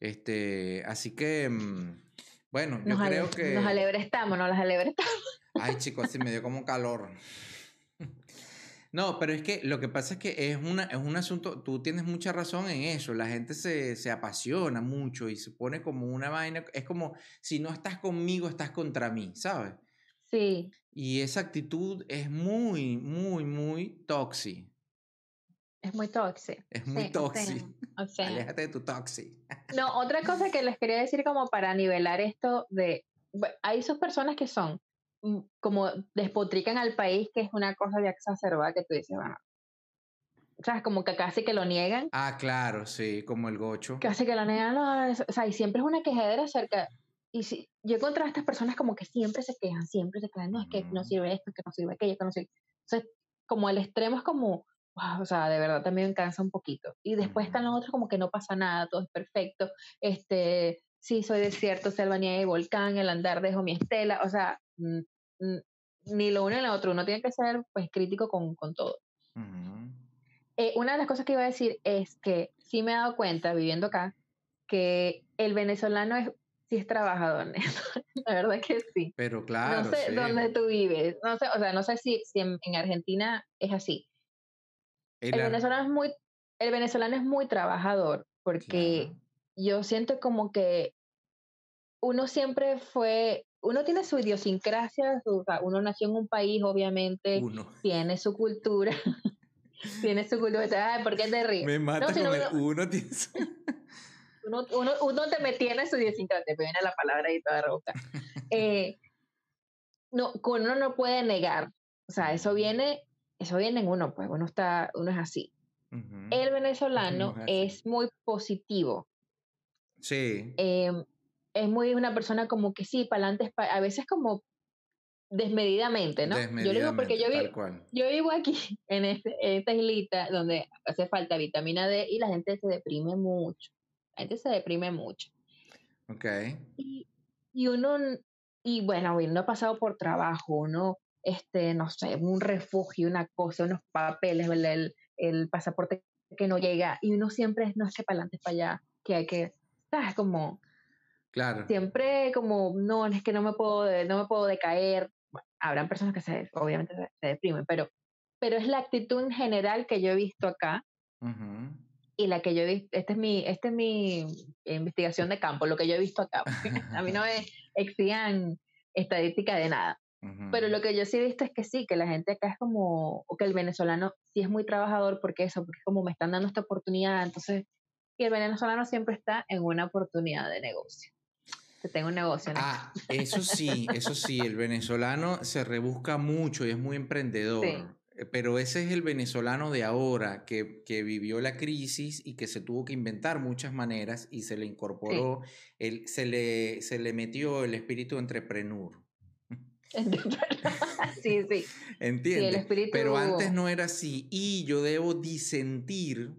Este, así que, mm, bueno, yo Nos, ale- creo que... nos alebrestamos, no las alebrestamos. Ay, chicos, se me dio como calor. No, pero es que lo que pasa es que es, una, es un asunto, tú tienes mucha razón en eso, la gente se, se apasiona mucho y se pone como una vaina, es como si no estás conmigo, estás contra mí, ¿sabes? Sí, Y esa actitud es muy, muy, muy toxi, es muy tóxico. es muy Sí, o sea. *laughs* Aléjate de tu toxi. No, otra cosa que les quería decir como para nivelar esto de, hay esas personas que son como despotrican al país, que es una cosa ya exacerbada que tú dices, bueno, o sea, como que casi que lo niegan, Ah, claro, sí, como el gocho. casi que lo niegan, no, o sea, y siempre es una quejadera acerca, y si, yo he encontrado a estas personas como que siempre se quejan, siempre se quejan, no, es que no Ujú. sirve esto, que no sirve aquello, que no sirve, entonces, como el extremo es como, wow, o sea, de verdad también me cansa un poquito, y después están los Ujú. otros como que no pasa nada, todo es perfecto, este, sí, soy desierto, selva, nieve volcán, el andar dejo mi estela, o sea, mm, mm, ni lo uno ni lo otro, uno tiene que ser pues crítico con, con todo. Eh, una de las cosas que iba a decir es que sí me he dado cuenta viviendo acá que el venezolano es, sí es trabajador, *laughs* la verdad que sí. Pero claro, no sé sí. dónde tú vives, no sé, o sea, no sé si, si en, en Argentina es así. El venezolano es muy, el venezolano es muy trabajador porque Claro. yo siento como que uno siempre fue, uno tiene su idiosincrasia, su- o sea, uno nació en un país, obviamente, Uno. tiene su cultura, *laughs* tiene su cultura. Ay, ¿por qué te ríes? Me mata no, con el uno- uno. tiene su- *laughs* Uno, uno, uno te me tiene su idiosincrasia, me viene la palabra ahí toda roca. *laughs* Eh, no, con uno no puede negar, o sea, eso viene, eso viene en uno, pues uno está, uno es así. El venezolano es muy positivo, Sí. eh, es muy una persona como que sí, para adelante, a veces como desmedidamente, ¿no? Yo le digo porque yo, Desmedidamente, vi, tal cual. yo vivo aquí *laughs* en, este, en esta islita donde hace falta vitamina D y la gente se deprime mucho. La gente se deprime mucho. Ok. Y, y uno, y bueno, uno ha pasado por trabajo, uno, este, no sé, un refugio, una cosa, unos papeles, el, el, pasaporte que no llega, y uno siempre es, no es que para adelante, para allá, que hay que, ¿sabes? Como, Claro. siempre como, no, es que no me puedo, no me puedo decaer. Bueno, habrán personas que se, obviamente se, se deprimen, pero, pero es la actitud en general que yo he visto acá y la que yo he visto, esta es mi, esta es mi investigación de campo, lo que yo he visto acá. A mí no me *laughs* exigían estadística de nada. Pero lo que yo sí he visto es que sí, que la gente acá es como, o que el venezolano sí es muy trabajador porque eso, porque como me están dando esta oportunidad, entonces, y el venezolano siempre está en una oportunidad de negocio. Que tengo un negocio. ¿no? Ah, eso sí, eso sí, el venezolano se rebusca mucho y es muy emprendedor. Sí. Eh, Pero ese es el venezolano de ahora que, que vivió la crisis y que se tuvo que inventar muchas maneras y se le incorporó, el, se, le, se le metió el espíritu entrepreneur. *laughs* sí, sí. *laughs* Espíritu- Pero antes no era así y yo debo disentir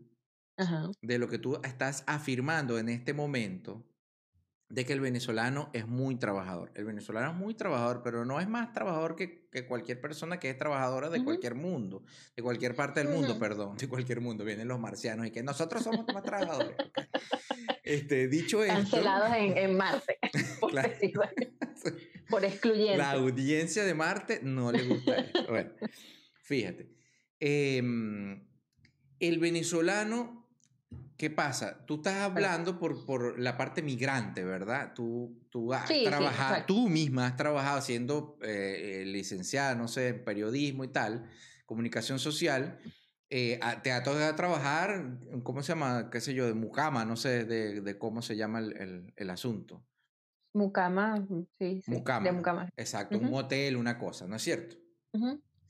Ajá. de lo que tú estás afirmando en este momento, de que el venezolano es muy trabajador. El venezolano es muy trabajador, pero no es más trabajador que, que cualquier persona que es trabajadora de cualquier mundo, de cualquier parte del mundo, perdón, de cualquier mundo. Vienen los marcianos y que nosotros somos más trabajadores. Este, dicho esto, Cancelados en, en Marte. *laughs* por, Claro. *laughs* por excluyente. la audiencia de Marte no le gusta esto. Bueno, fíjate. em, el venezolano, ¿qué pasa? Tú estás hablando por, por la parte migrante, ¿verdad? Tú, tú has Sí, trabajado, tú misma has trabajado siendo eh, eh, licenciada, no sé, en periodismo y tal, comunicación social. eh, te ha tocado trabajar, ¿cómo se llama? ¿Qué sé yo? De mucama, no sé de, de cómo se llama el, el- el asunto. Mucama, sí, sí. Mucama. De Mucama. Exacto, un hotel, una cosa, ¿no es cierto?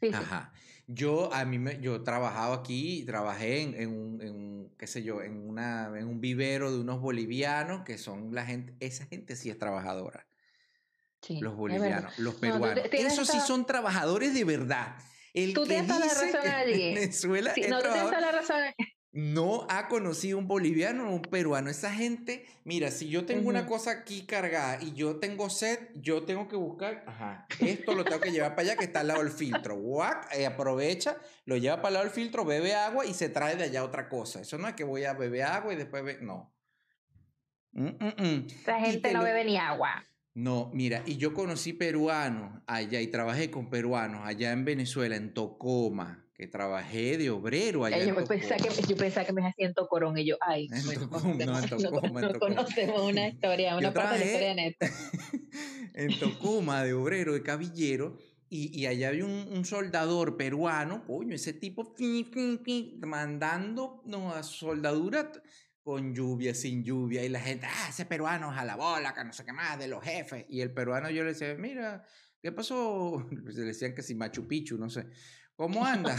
Sí. Ajá. Yo, a mí, me, yo he trabajado aquí, trabajé en, en un, en qué sé yo, en, una, en un vivero de unos bolivianos que son la gente, esa gente sí es trabajadora, sí, los bolivianos, los peruanos. tienes Esos sí son trabajadores de verdad. El Tú que tienes toda la dice razón allí. Venezuela Sí, es no, tú tienes trabajador, la razón. No ha conocido un boliviano o un peruano. Esa gente, mira, si yo tengo una cosa aquí cargada y yo tengo sed, yo tengo que buscar, ajá, esto lo tengo que llevar para allá que está al lado del filtro. Guac, eh, aprovecha, lo lleva para el lado del filtro, bebe agua y se trae de allá otra cosa. Eso no es que voy a beber agua y después be- no. Mm, mm, mm. La gente te no lo- bebe ni agua. No, mira, y yo conocí peruanos allá y trabajé con peruanos allá en Venezuela, en Tocoma, que trabajé de obrero allá Eh, yo, pensaba que, yo pensaba que me hacía en Tocorón y yo, ay, En bueno, no, en conocemos- Tocoma, en no conocemos una historia, *laughs* una Yo parte de la historia Néstor. *laughs* en Tocoma de obrero, de cabillero, y, y allá había un, un soldador peruano, coño, ese tipo mandando no, a soldadura con lluvia, sin lluvia, y la gente, ah, ese peruano a la bola, que no sé qué más, de los jefes. Y el peruano yo le decía, mira, ¿qué pasó? *laughs* Pues le decían que si Machu Picchu, no sé. ¿Cómo anda?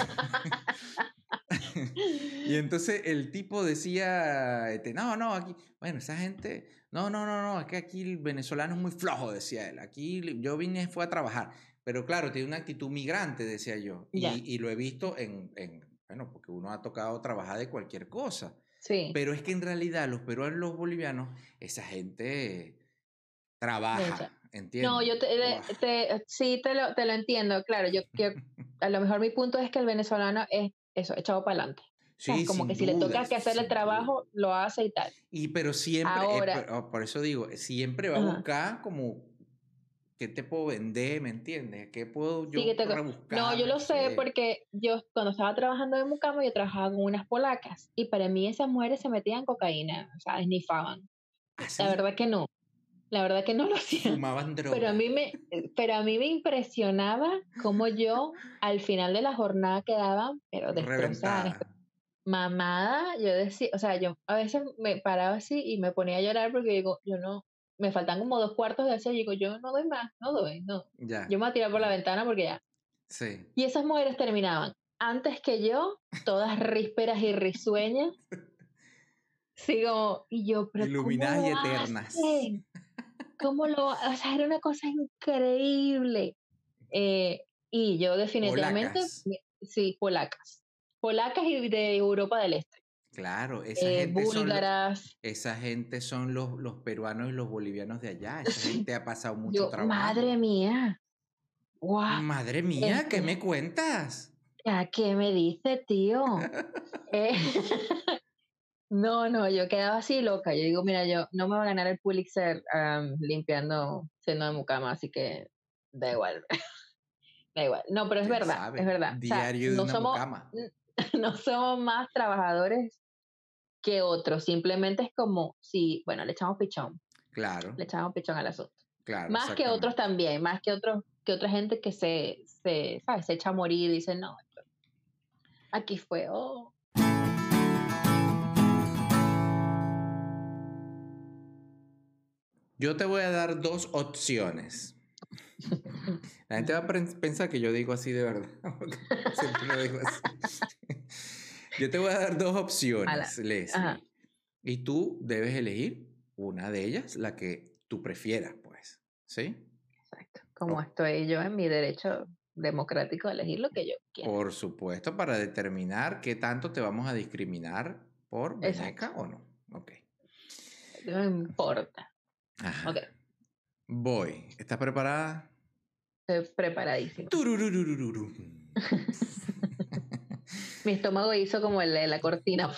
*laughs* y entonces el tipo decía, este, no, no, aquí, bueno, esa gente, no, no, no, no, es que aquí el venezolano es muy flojo, decía él. Aquí yo vine, fue a trabajar. Pero claro, tiene una actitud migrante, decía yo. Y lo he visto en, en, bueno, porque uno ha tocado trabajar de cualquier cosa. Sí. Pero es que en realidad los peruanos, los bolivianos, esa gente trabaja, No, yo te, Guau. te- sí te lo, te lo entiendo, claro. Yo, yo- *laughs* a lo mejor mi punto es que el venezolano es eso, echado para adelante. Sí, como que si le toca que hacer el duda. trabajo, lo hace y tal. Y pero siempre, eh, Ahora- por, oh, por eso digo, siempre va a buscar como, ¿qué te puedo vender? ¿Me entiendes? ¿Qué puedo yo Sí, que te- rebuscar? No, yo lo sé porque yo cuando estaba trabajando en Mucama, yo trabajaba con unas polacas y para mí esas mujeres se metían cocaína, o sea, esnifaban. Así, La verdad que no. La verdad que no lo *laughs* hacían. fumaban droga. Pero a mí me, pero a mí me impresionaba cómo yo al final de la jornada quedaba, pero destrozada, mamada, yo decía, o sea, yo a veces me paraba así y me ponía a llorar porque digo, yo no, me faltan como dos cuartos de hacer, y digo, yo no doy más, no doy, no. Ya. Yo me voy a tirar por la ventana porque ya. Sí. Y esas mujeres terminaban antes que yo, todas rísperas y risueñas. *laughs* Sigo, y yo, pero Iluminadas ¿cómo y eternas. hacen? ¿Cómo lo O sea, era una cosa increíble. Eh, y yo definitivamente, Polacas. sí, polacas. Polacas y de Europa del Este. Claro, esa Eh, gente son, lo- búlgaras. esa gente son los, los peruanos y los bolivianos de allá. Esa gente ha pasado mucho Yo, trabajo. madre mía. Guau. Madre mía, ¿qué Este- me cuentas? ¿A qué me dice, tío? *laughs* Eh, *laughs* no, no, yo quedaba así loca. Yo digo, mira, yo no me voy a ganar el Pulitzer am, limpiando seno de mucama, así que da igual. *laughs* da igual. No, pero es ¿Quién verdad, sabe? es verdad. O sea, Diario de no una somos, mucama. *laughs* no somos más trabajadores que otros. Simplemente es como si, bueno, le echamos pichón, Claro, le echamos pichón al asunto. claro. más que otros también, más que otros, que otra gente que se, se, ¿sabes? se echa a morir y dice, no, aquí fue, oh. Yo te voy a dar dos opciones. *laughs* La gente va a pen- pensar que yo digo así de verdad. *laughs* porque Siempre lo digo así. Yo te voy a dar dos opciones. Leslie. Ajá. Y tú debes elegir una de ellas, la que tú prefieras, pues. ¿Sí? Exacto. Como Oh. estoy yo en mi derecho democrático de elegir lo que yo quiero. Por supuesto, para determinar qué tanto te vamos a discriminar por Exacto. veneca o no. Ok. No importa. Ajá. Ok, Voy. ¿Estás preparada? estoy preparadísima. *laughs* Mi estómago hizo como el de la cortina.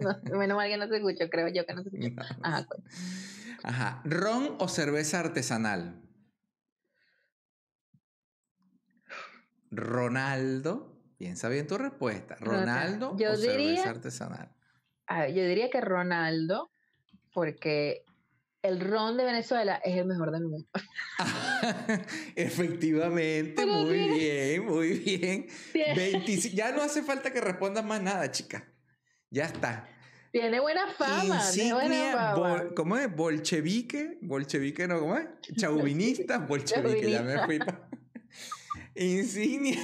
No, *laughs* menos mal que no se escuchó, creo yo que no se escuchó. Ajá, cu- Ajá. ¿Ron o cerveza artesanal? Ronaldo. Piensa bien tu respuesta. ¿Ronaldo Yo o cerveza diría- artesanal? a ver, yo diría que Ronaldo, porque el ron de Venezuela es el mejor del mundo. *laughs* *laughs* Efectivamente, Pero muy bien, muy bien. 25 *laughs* Ya no hace falta que respondas más nada, chica. Ya está. Tiene buena fama, tiene buena Insignia, fama. bol- ¿cómo es? Bolchevique, bolchevique no, ¿cómo es? Chauvinista, bolchevique, ya me fui Insignia,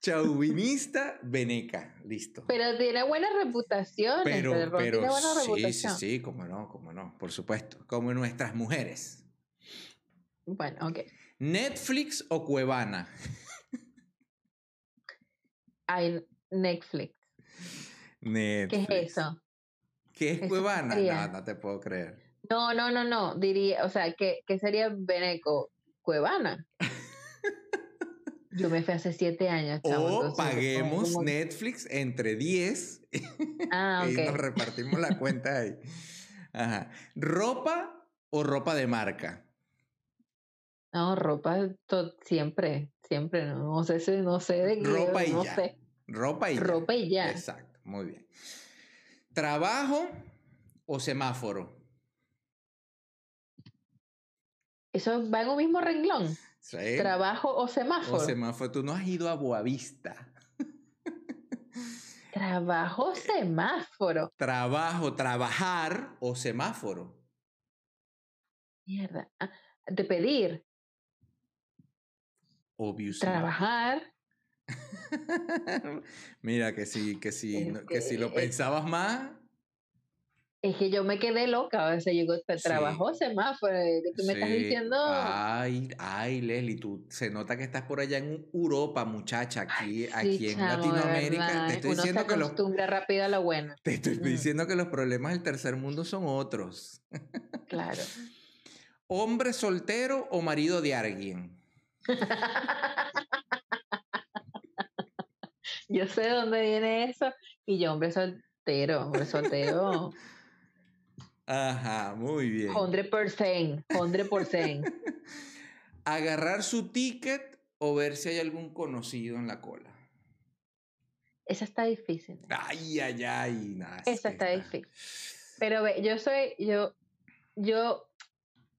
chauvinista, veneca, listo. Pero tiene buena reputación. Pero, ron pero, tiene buena sí, sí, reputación. sí, cómo no, cómo no, por supuesto, como nuestras mujeres. Bueno, ok. ¿Netflix o Cuevana? Ay, Netflix. Netflix. ¿Qué es eso? ¿Qué es Eso Cuevana? sería. No, no te puedo creer. No, no, no, no. Diría, o sea, ¿qué, qué sería Beneco? Cuevana. Yo me fui hace siete años, chavo. O entonces, paguemos como- Netflix entre 10 *laughs* Ah, y nos repartimos la cuenta ahí. Ajá. ¿Ropa o ropa de marca? No, ropa siempre, siempre. No, no sé, si- no sé de qué. Ropa y no ya. sé. Ropa y ya. Ropa y ya. Exacto, muy bien. ¿Trabajo o semáforo? Eso va en un mismo renglón. Trabajo o o semáforo. semáforo. Tú no has ido a Boavista. Trabajo semáforo. Trabajo, trabajar o semáforo. Mierda. Ah, de pedir. Obvio. Trabajar. *laughs* Mira que si, que si, Es que si que- lo pensabas más. Es que yo me quedé loca. O sea, yo digo, Sí. trabajo semáforo. Que tú me estás diciendo. Ay, ay, Leslie, tú se nota que estás por allá en Europa, muchacha. Aquí, aquí en Latinoamérica. verdad, Te estoy Uno se diciendo que los rápido a lo bueno. Te estoy Mm. diciendo que los problemas del tercer mundo son otros. Claro. *laughs* ¿Hombre soltero o marido de alguien? *laughs* yo sé de dónde viene eso. Y yo, hombre soltero, hombre soltero. *laughs* Ajá, muy bien. 100%, 100%. *laughs* ¿Agarrar su ticket o ver si hay algún conocido en la cola? Esa está difícil. Ay, ay, ay. nah, es Esa está difícil. Pero ve, yo soy, yo, yo,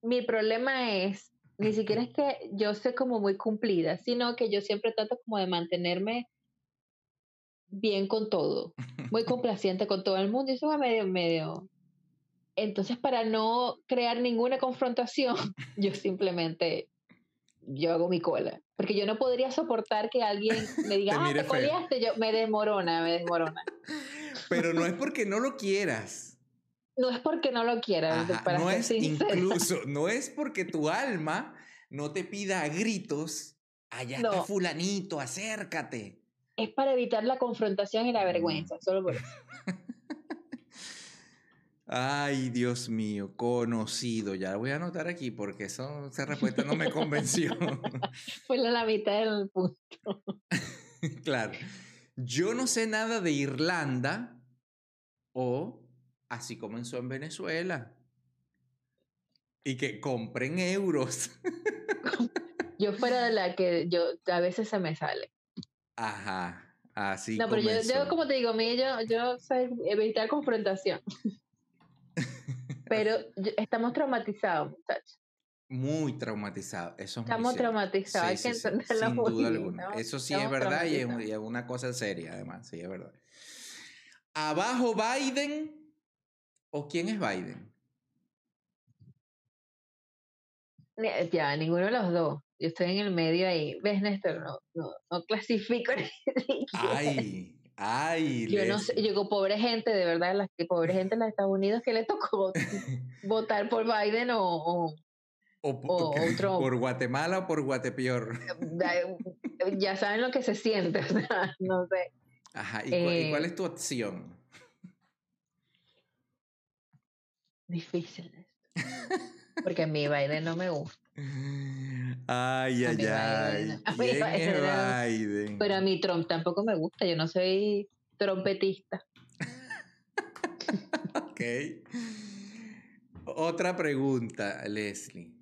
mi problema es, ni siquiera es que yo soy como muy cumplida, sino que yo siempre trato como de mantenerme bien con todo, muy *laughs* complaciente con todo el mundo, y eso va medio, medio. Entonces, para no crear ninguna confrontación, *laughs* yo simplemente, yo hago mi cola. Porque yo no podría soportar que alguien me diga, Te ah, te feo". coleaste, yo me desmorona, me desmorona. *laughs* Pero no es porque no lo quieras. No es porque no lo quiera, Ajá, para no ser es sincera. incluso, *laughs* no es porque tu alma no te pida a gritos, allá está fulanito, acércate. Es para evitar la confrontación y la Mm. vergüenza, solo por eso. Ay, Dios mío, conocido. Ya lo voy a anotar aquí porque eso, esa respuesta no me convenció. *laughs* Fue la, mitad del punto. *laughs* claro. Yo no sé nada de Irlanda o así comenzó en Venezuela. Y que compren euros. Yo fuera de la que yo a veces se me sale. Ajá, así no, pero yo, como te digo, mí yo, yo soy evitar confrontación. *laughs* *laughs* pero estamos traumatizados, muchachos. Muy traumatizado. Eso es muy Estamos traumatizados, hay Sí, que entenderlo Sin duda bien, alguna. ¿no? Eso sí es verdad y es, traumatizados. y es una cosa seria, además. Sí, es verdad. ¿Abajo Biden o quién es Biden? Ya, ninguno de los dos. Yo estoy en el medio ahí. ¿Ves, Néstor? No, no, no clasifico *laughs* ni siquiera. Ay, ay. Yo no sé, digo, pobre gente, de verdad, la pobre gente en los Estados Unidos que le tocó *laughs* votar por Biden o, o- O, o otro- *laughs* por Guatemala o por Guatepeor. da- *laughs* ya saben lo que se siente, o sea, no sé. Ajá. ¿Y, cu- y cuál Eh, es tu opción? Difícil. Porque a mí Biden no me gusta. *laughs* Ay, ay, ay. *laughs* Biden-. Pero a mí Trump tampoco me gusta, yo no soy trompetista. *laughs* Ok. Otra pregunta, Leslie.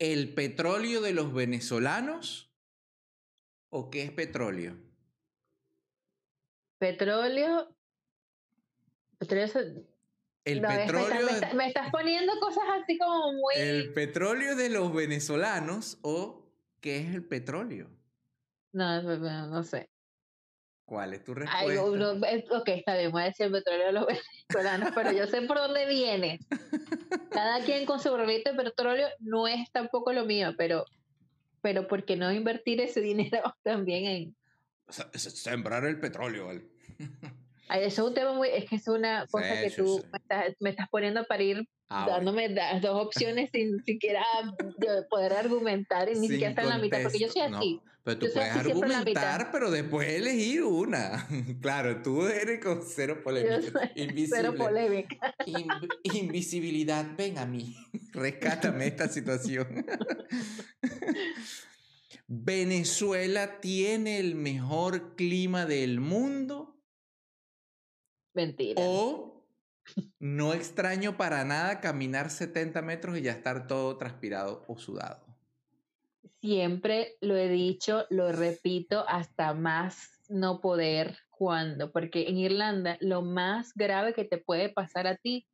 ¿El petróleo de los venezolanos o qué es petróleo? Petróleo. Petróleo El no, petróleo, me estás- me estás poniendo cosas así como muy. el petróleo de los venezolanos o qué es el petróleo? No, no, no, no sé. ¿Cuál es tu Ay, respuesta? uno- eh, ok, está bien, voy a decir el petróleo de los *laughs* venezolanos, pero yo sé por dónde viene. Cada *laughs* quien con su barrilito de petróleo no es tampoco lo mío, pero, pero ¿por qué no invertir ese *laughs* dinero también en... Se- se- Sembrar el petróleo, ¿vale? Es un tema muy, es que es una cosa Sí, que sí, tú sí. Me, estás, me estás poniendo para ir Ah, bueno. dándome las dos opciones sin siquiera de poder argumentar y ni siquiera estar en la mitad, porque yo soy contexto, no. así. Pero tú Yo puedes así argumentar, pero después elegir una. *laughs* claro, tú eres con cero polémica. Cero polémica. Inv- invisibilidad, ven a mí. *laughs* Rescátame esta situación. *laughs* Venezuela tiene el mejor clima del mundo Mentira. o no extraño para nada caminar 70 metros y ya estar todo transpirado o sudado. Siempre lo he dicho, lo repito hasta más no poder cuando, porque en Irlanda lo más grave que te puede pasar a ti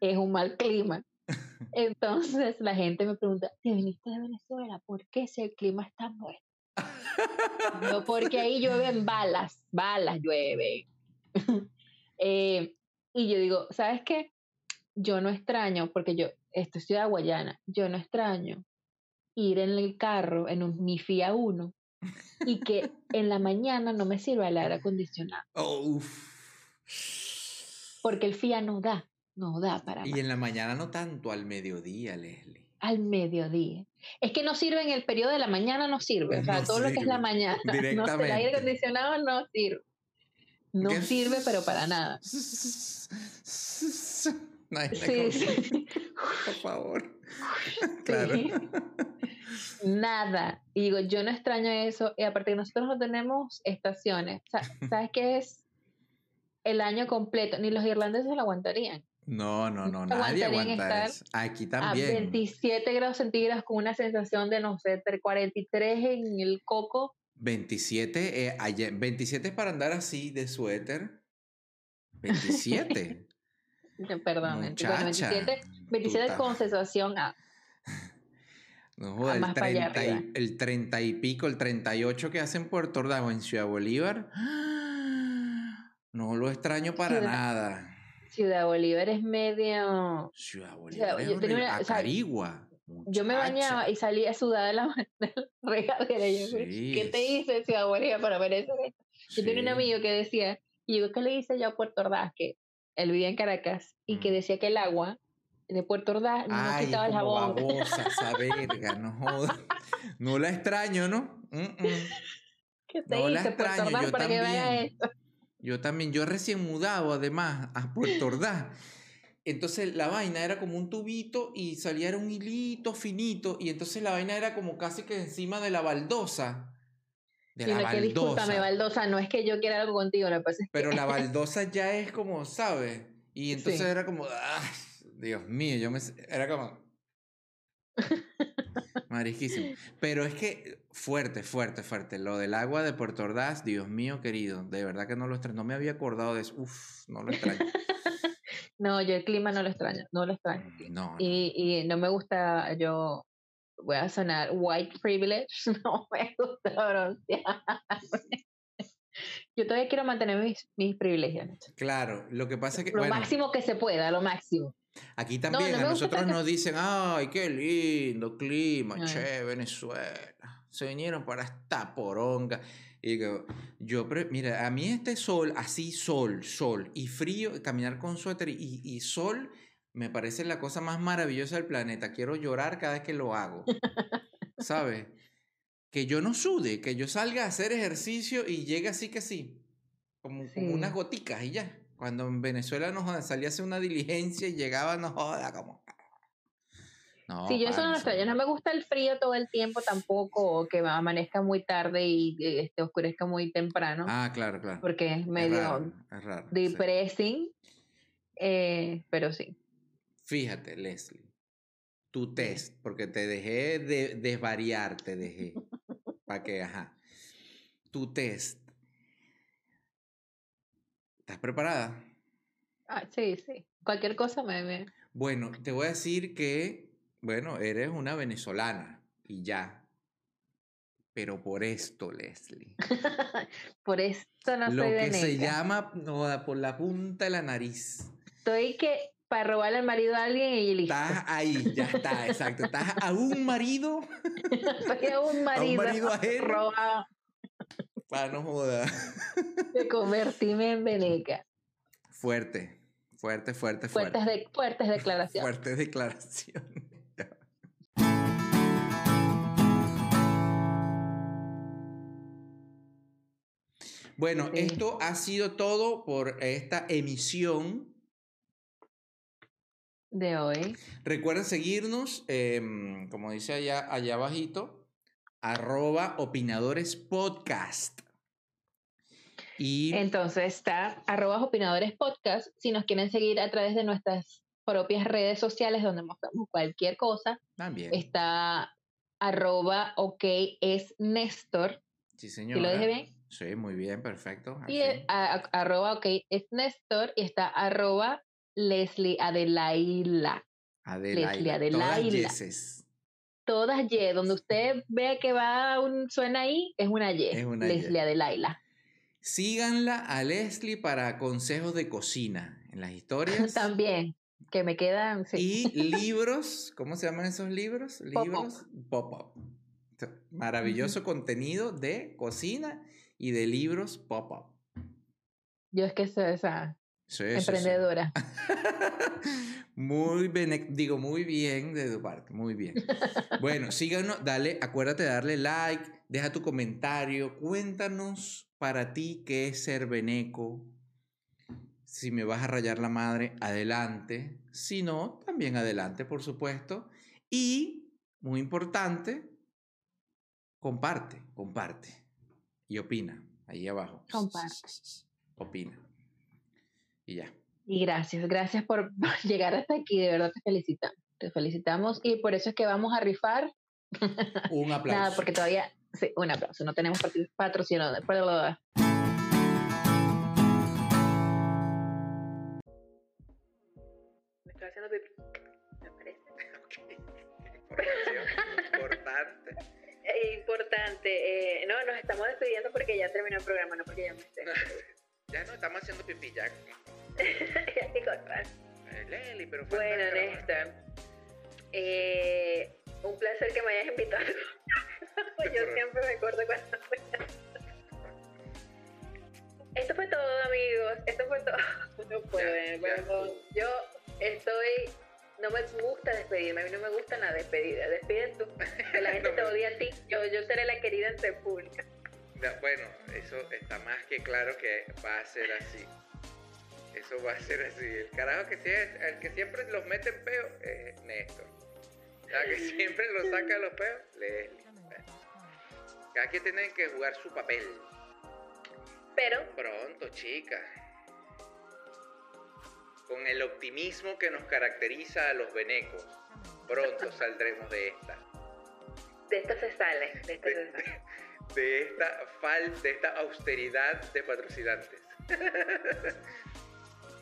es un mal clima. *laughs* Entonces la gente me pregunta, ¿te viniste de Venezuela? ¿Por qué si el clima es tan bueno? *laughs* No, porque ahí llueven balas, balas llueven. *laughs* Eh, y yo digo, ¿sabes qué? Yo no extraño, porque yo, esto es Ciudad Guayana, yo no extraño ir en el carro, en un, mi FIA 1, y que *laughs* en la mañana no me sirva el aire acondicionado, Oh, uf. porque el FIA no da, no da para Y más. en la mañana no tanto al mediodía, Leslie. al mediodía. Es que no sirve en el periodo de la mañana, no sirve. O *laughs* sea, No todo lo que es la mañana. *laughs* No, sé, el aire directamente. acondicionado no sirve. No ¿Qué? sirve, pero para nada. *laughs* No, Sí, sí. *laughs* Por favor. Claro. Sí. Nada. Y digo, yo no extraño eso. Y aparte que nosotros no tenemos estaciones. *laughs* ¿Sabes qué es? El año completo. Ni los irlandeses lo aguantarían. No, no, no, No nadie aguanta eso. Aquí A también. 27 grados centígrados con una sensación de, no sé, entre 43 en el coco. 27, eh, ayer- 27 es para andar así de suéter. *laughs* 27. Eh, Perdón, Muchacha, 27, 27 tú con estás- sensación a. *laughs* No, joda, Ah, el, más para allá 30 y, el 30 y pico, el 38 que hacen Puerto Ordaz en Ciudad Bolívar. *gasps* No lo extraño para Ciudad- nada. Ciudad Bolívar es medio. Ciudad Bolívar es yo horrible. una- o sea, Yo me bañaba y salía sudada de la, *laughs* de la regadera. y Yo, Sí, ¿Qué te hice, Ciudad Bolívar, para ver eso? Yo tenía un amigo que decía, y yo, ¿qué le hice yo a Puerto Ordaz? Que él vivía en Caracas y que Mm. decía que el agua de Puerto Ordaz no Ay, quitaba el jabón. babosa esa verga, no jodas. *laughs* No la extraño, ¿no? Mm, mm. ¿Qué te No la hice, Puerto extraño, Ordaz, yo para que vea también. esto? Yo también, yo recién mudado además a Puerto Ordaz. Entonces la vaina era como un tubito y salía era un hilito finito y entonces la vaina era como casi que encima de la baldosa. De la Sino que discúlpame, baldosa. Baldosa, no es que yo quiera algo contigo, lo que pasa es que Pero la *laughs* baldosa ya es como, ¿sabes? Y entonces Sí. era como, ¡ay! Dios mío, yo me... Era como... Marisquísimo. Pero es que fuerte, fuerte, fuerte. Lo del agua de Puerto Ordaz, Dios mío querido, de verdad que no lo extraño. No me había acordado de eso. Uf, no lo extraño. *laughs* No, yo el clima no lo extraño, no lo extraño. No, no. Y, y no me gusta, yo voy a sonar white privilege, *laughs* no me gusta broncear. Yo todavía quiero mantener mis, mis privilegios. Claro, lo que pasa es que, Lo bueno, máximo que se pueda, lo máximo. aquí no también me a gusta nosotros nos dicen, ay, qué lindo clima, Ay. che, Venezuela. Se vinieron para esta poronga. Y digo, yo, pre- mira, a mí este sol, así sol, sol y frío, caminar con suéter y, y sol, me parece la cosa más maravillosa del planeta. Quiero llorar cada vez que lo hago. ¿Sabes? Que yo no sude, que yo salga a hacer ejercicio y llegue así que sí. Como, unas goticas y ya. Cuando en Venezuela nos salía a hacer una diligencia y llegaba, no joda, como. No, sí, yo eso no lo extraño. No me gusta el frío todo el tiempo tampoco, o que amanezca muy tarde y este, oscurezca muy temprano, Ah, claro, claro. porque es Es medio raro, es raro, sí. depressing. Eh, pero sí. Fíjate, Leslie, tu test, porque te dejé de desvariar, te dejé. *laughs* Para que, ajá. Tu test. ¿Estás preparada? Ah, sí, sí. Cualquier cosa me... me... Bueno, te voy a decir que, bueno, eres una venezolana y ya. Pero por esto, Leslie. *laughs* Por esto no lo soy que se llama no, por la punta de la nariz. Estoy que para robarle al marido a alguien y listo. Estás ahí, ya está, exacto. Estás a un marido *laughs* Soy a un marido, marido ajeno. robado para no joder. *laughs* de convertirme en veneca. Fuerte, fuerte, fuerte, fuerte. Fuertes, de, fuertes declaraciones. Fuerte declaración. Bueno, Sí. esto ha sido todo por esta emisión. De hoy. Recuerden seguirnos, em, como dice allá, allá abajito, arroba opinadores podcast. Y Entonces está arroba opinadores podcast. Si nos quieren seguir a través de nuestras propias redes sociales donde mostramos cualquier cosa, también. está arroba ok es Néstor. Sí, ¿Sí señora. lo dije bien? Sí, muy bien, perfecto. Y eh, a- a- arroba ok es Néstor y está arroba Leslie Adelaila. Adelaida. Leslie todas Adelaida. yeses. Todas Y, donde usted vea que va un suena ahí, es una Y. Es una Y. Leslie Adelaila. Síganla a Leslie para consejos de cocina en las *laughs* historias. También, que me quedan. sí. Y *laughs* libros, ¿cómo se llaman esos libros? Libros pop-up. Maravilloso contenido de cocina y de libros pop-up. Yo es que soy esa Sí, sí, sí. emprendedora. *laughs* Muy bene- digo, muy bien de tu parte, muy bien. Bueno, *laughs* síganos, dale, acuérdate de darle like, deja tu comentario, cuéntanos para ti qué es ser veneco. Si me vas a rayar la madre, adelante. Si no, también adelante, por supuesto. Y, muy importante, comparte, comparte. Y opina, ahí abajo. Comparte. Opina. Y ya. Y gracias, gracias por *laughs* llegar hasta aquí. De verdad te felicitamos. Te felicitamos y por eso es que vamos a rifar. Un *laughs* aplauso. Nada, porque todavía. Sí, un aplauso. No tenemos patro- patrocinador. Importante. eh, no, nos estamos despidiendo porque ya terminó el programa, no porque ya me esté. *laughs* Ya no estamos haciendo pipí ya. *laughs* Disculpa. Eh, Leli, pero Bueno. Néstor. Eh, un placer que me hayas invitado. *laughs* Pues Yo siempre me acuerdo cuando. Esto fue todo, amigos. Esto fue todo. No puedo, Ya, ya. bueno, Yo estoy. No me gusta despedirme. A mí no me gusta la despedida. Despide tú. *laughs* Que la gente No te odia a ti. Yo, yo seré la querida entre pública. Ya, Bueno, eso está más que claro que va a ser así. Eso va a ser así. El carajo que, sie- el que siempre los mete en peo es Néstor. El que siempre los saca de los peos, Leslie. Cada quien tiene que jugar su papel. Pero Pronto, chicas. Con el optimismo que nos caracteriza a los venecos. Pronto saldremos de esta. de esto se sale. De esto se sale. De esta falta, de esta austeridad de patrocinantes.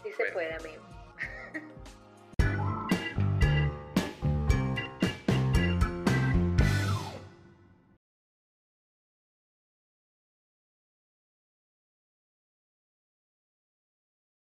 Sí se Bueno. puede, amigo.